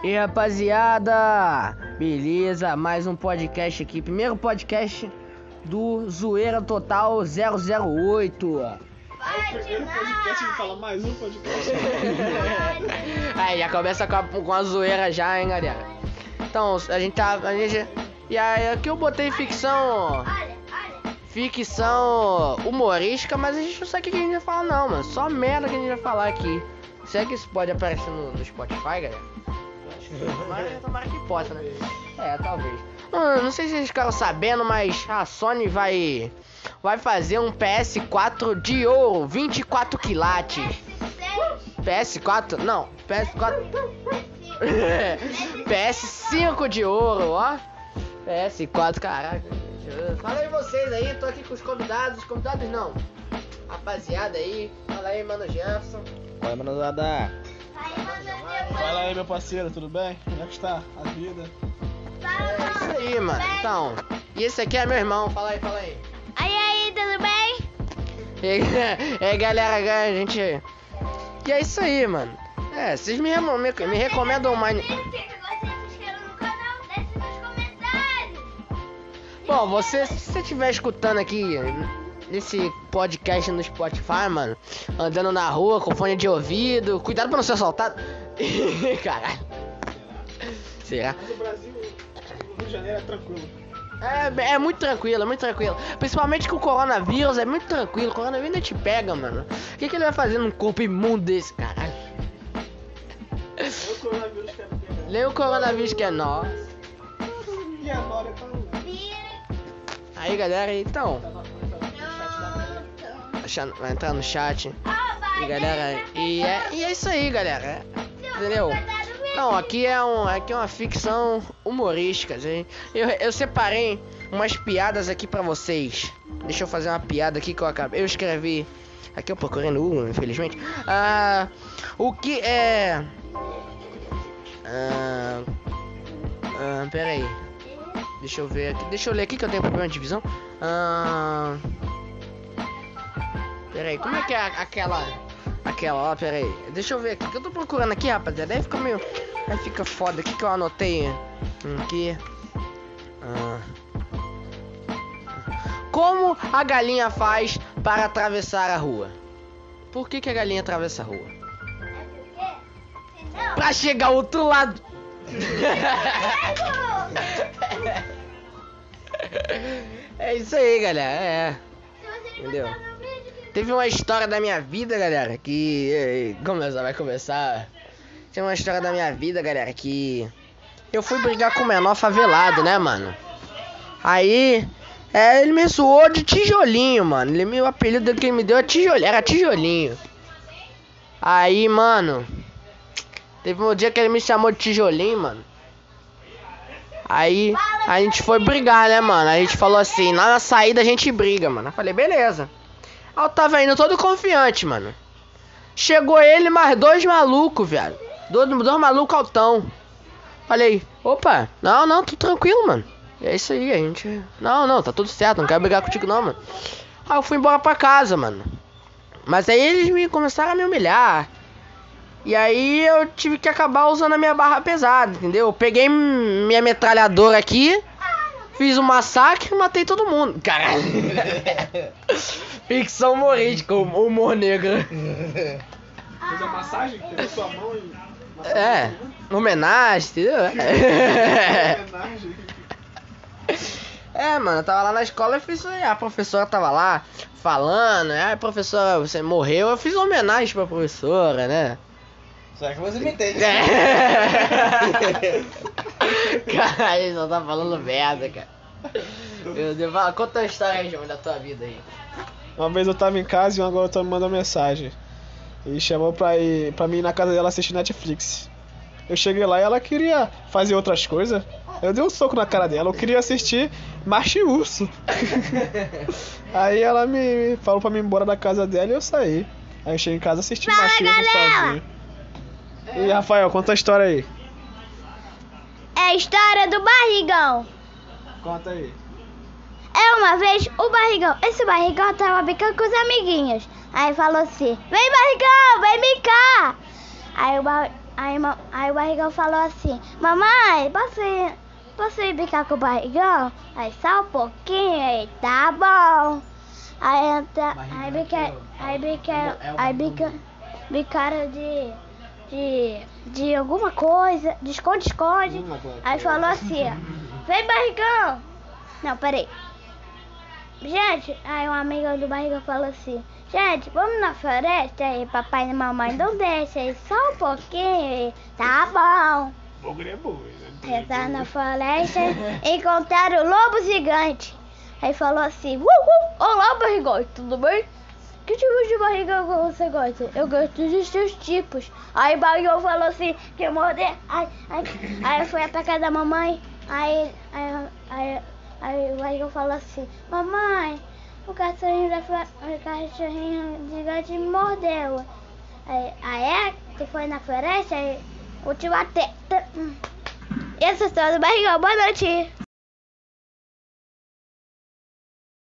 E rapaziada, beleza? Mais um podcast aqui. Primeiro podcast do Zoeira Total 008. É o primeiro podcast que fala mais um podcast. Aí, já começa com a, com a zoeira já, hein, galera? Então, a gente tá. A gente, e aí, aqui eu botei ficção. Ficção humorística, mas a gente não sabe o que a gente vai falar, não, mano. Só merda que a gente vai falar aqui. Será que isso pode aparecer no, no Spotify, galera? Tomara, tomara que possa, né? É, talvez. Hum, não sei se vocês ficaram sabendo, mas a Sony vai vai fazer um PS4 de ouro, 24 quilates. PS4? Não, PS4. PS5 de ouro, ó. PS4, caraca. Fala aí vocês aí, tô aqui com os convidados, os convidados não. Rapaziada aí, fala aí, mano Jefferson. Fala, manada. Fala aí, meu parceiro, tudo bem? Como é que está a vida? É isso aí, mano. Então, e esse aqui é meu irmão, fala aí, fala aí. Aí, aí, tudo bem? E aí, galera, a gente. E é isso aí, mano. É, vocês me, remo- me, me recomendam comentários. Bom, você, se você estiver escutando aqui esse podcast no Spotify, mano, andando na rua com fone de ouvido, cuidado pra não ser assaltado. Caralho. Será? Mas o Brasil, o Rio de Janeiro é tranquilo. É, é muito tranquilo, é muito tranquilo. Principalmente com o coronavírus, é muito tranquilo. O coronavírus não te pega, mano. O que, que ele vai fazer num corpo imundo desse, caralho? É o coronavírus que é pegar. Nem o coronavírus que é nosso. Agora tá no Aí, galera, então. no- no Vai entrar no chat. E galera, e é, e é isso aí, galera. Entendeu? Não, aqui é, um, aqui é uma ficção humorística, gente. Eu, eu separei umas piadas aqui pra vocês. Deixa eu fazer uma piada aqui que eu acabei. Eu escrevi. Aqui eu procurei no Google, infelizmente. Ah, o que é. Ah, ah, pera aí. Deixa eu ver aqui. Deixa eu ler aqui que eu tenho problema de visão. Ah, pera aí, como é que é aquela. Aquela, ó, pera aí. Deixa eu ver aqui, que eu tô procurando aqui, rapaziada. Aí fica meio. Aí fica foda aqui que eu anotei. Aqui. Ah. Como a galinha faz para atravessar a rua? Por que, que a galinha atravessa a rua? Não. Pra chegar ao outro lado. é isso aí, galera. É. Entendeu? Teve uma história da minha vida, galera, que. eh, Começa, vai começar. Tem uma história da minha vida, galera, que. Eu fui brigar com o menor favelado, né, mano? Aí. É, ele me zoou de tijolinho, mano. Ele, o apelido que ele me deu é tijolinho, era tijolinho. Aí, mano. Teve um dia que ele me chamou de tijolinho, mano. Aí a gente foi brigar, né, mano? A gente falou assim, na saída a gente briga, mano. Eu falei, beleza. Aí eu tava indo todo confiante, mano. Chegou ele mais dois malucos, velho. Dois, dois malucos altão. Falei, opa, não, não, tudo tranquilo, mano. É isso aí, a gente. Não, não, tá tudo certo, não quero brigar contigo não, mano. Aí eu fui embora pra casa, mano. Mas aí eles me começaram a me humilhar. E aí eu tive que acabar usando a minha barra pesada, entendeu? Eu peguei minha metralhadora aqui, fiz um massacre e matei todo mundo. Caralho. Ficção humorística, hum- humor negro. Fez a massagem, pegou sua mão e. É, homenagem, entendeu? Homenagem. É, mano, eu tava lá na escola e fiz isso aí. A professora tava lá falando, aí a professora, você morreu, eu fiz uma homenagem pra professora, né? Só que você me entende. É. Caralho, só tá falando merda, cara. Meu Deus, fala, conta a história aí, João, da tua vida aí. Uma vez eu tava em casa e uma garota me mandou mensagem. E chamou pra, ir, pra mim ir na casa dela assistir Netflix. Eu cheguei lá e ela queria fazer outras coisas. Eu dei um soco na cara dela. Eu queria assistir Macho Urso. Aí ela me falou pra mim ir embora da casa dela e eu saí. Aí eu cheguei em casa e assisti Fala, Macho e Urso sozinho. E Rafael, conta a história aí. É a história do barrigão. Conta aí. É uma vez o barrigão. Esse barrigão tava brincando com os amiguinhos. Aí falou assim: Vem barrigão, vem brincar. Aí o, bar... aí, aí o barrigão falou assim, mamãe, posso ir, posso ir brincar com o barrigão? Aí só um pouquinho, aí tá bom. Aí entra, aí brinca, aí brinca, aí brinca, brincaram de, de, de alguma coisa, de esconde-esconde. Aí falou assim, ó, vem barrigão. Não, peraí. Gente, aí um amigo do barriga falou assim, gente, vamos na floresta aí, papai e mamãe não deixa aí, só um pouquinho tá bom. Bugre é bugre. Entrar na floresta, encontraram o lobo gigante. Aí falou assim, uh, uh, olá barrigão, tudo bem? Que tipo de barriga você gosta? Eu gosto dos seus tipos. Aí o barrigão falou assim, que eu morder. Aí, aí, aí foi pra casa da mamãe. Aí, aí, aí, aí o barrigão falou assim, mamãe, o cachorrinho da o cachorrinho gigante mordeu. Aí, aí é, tu foi na floresta e eu te bater. Isso é tudo, barrigão, boa noite.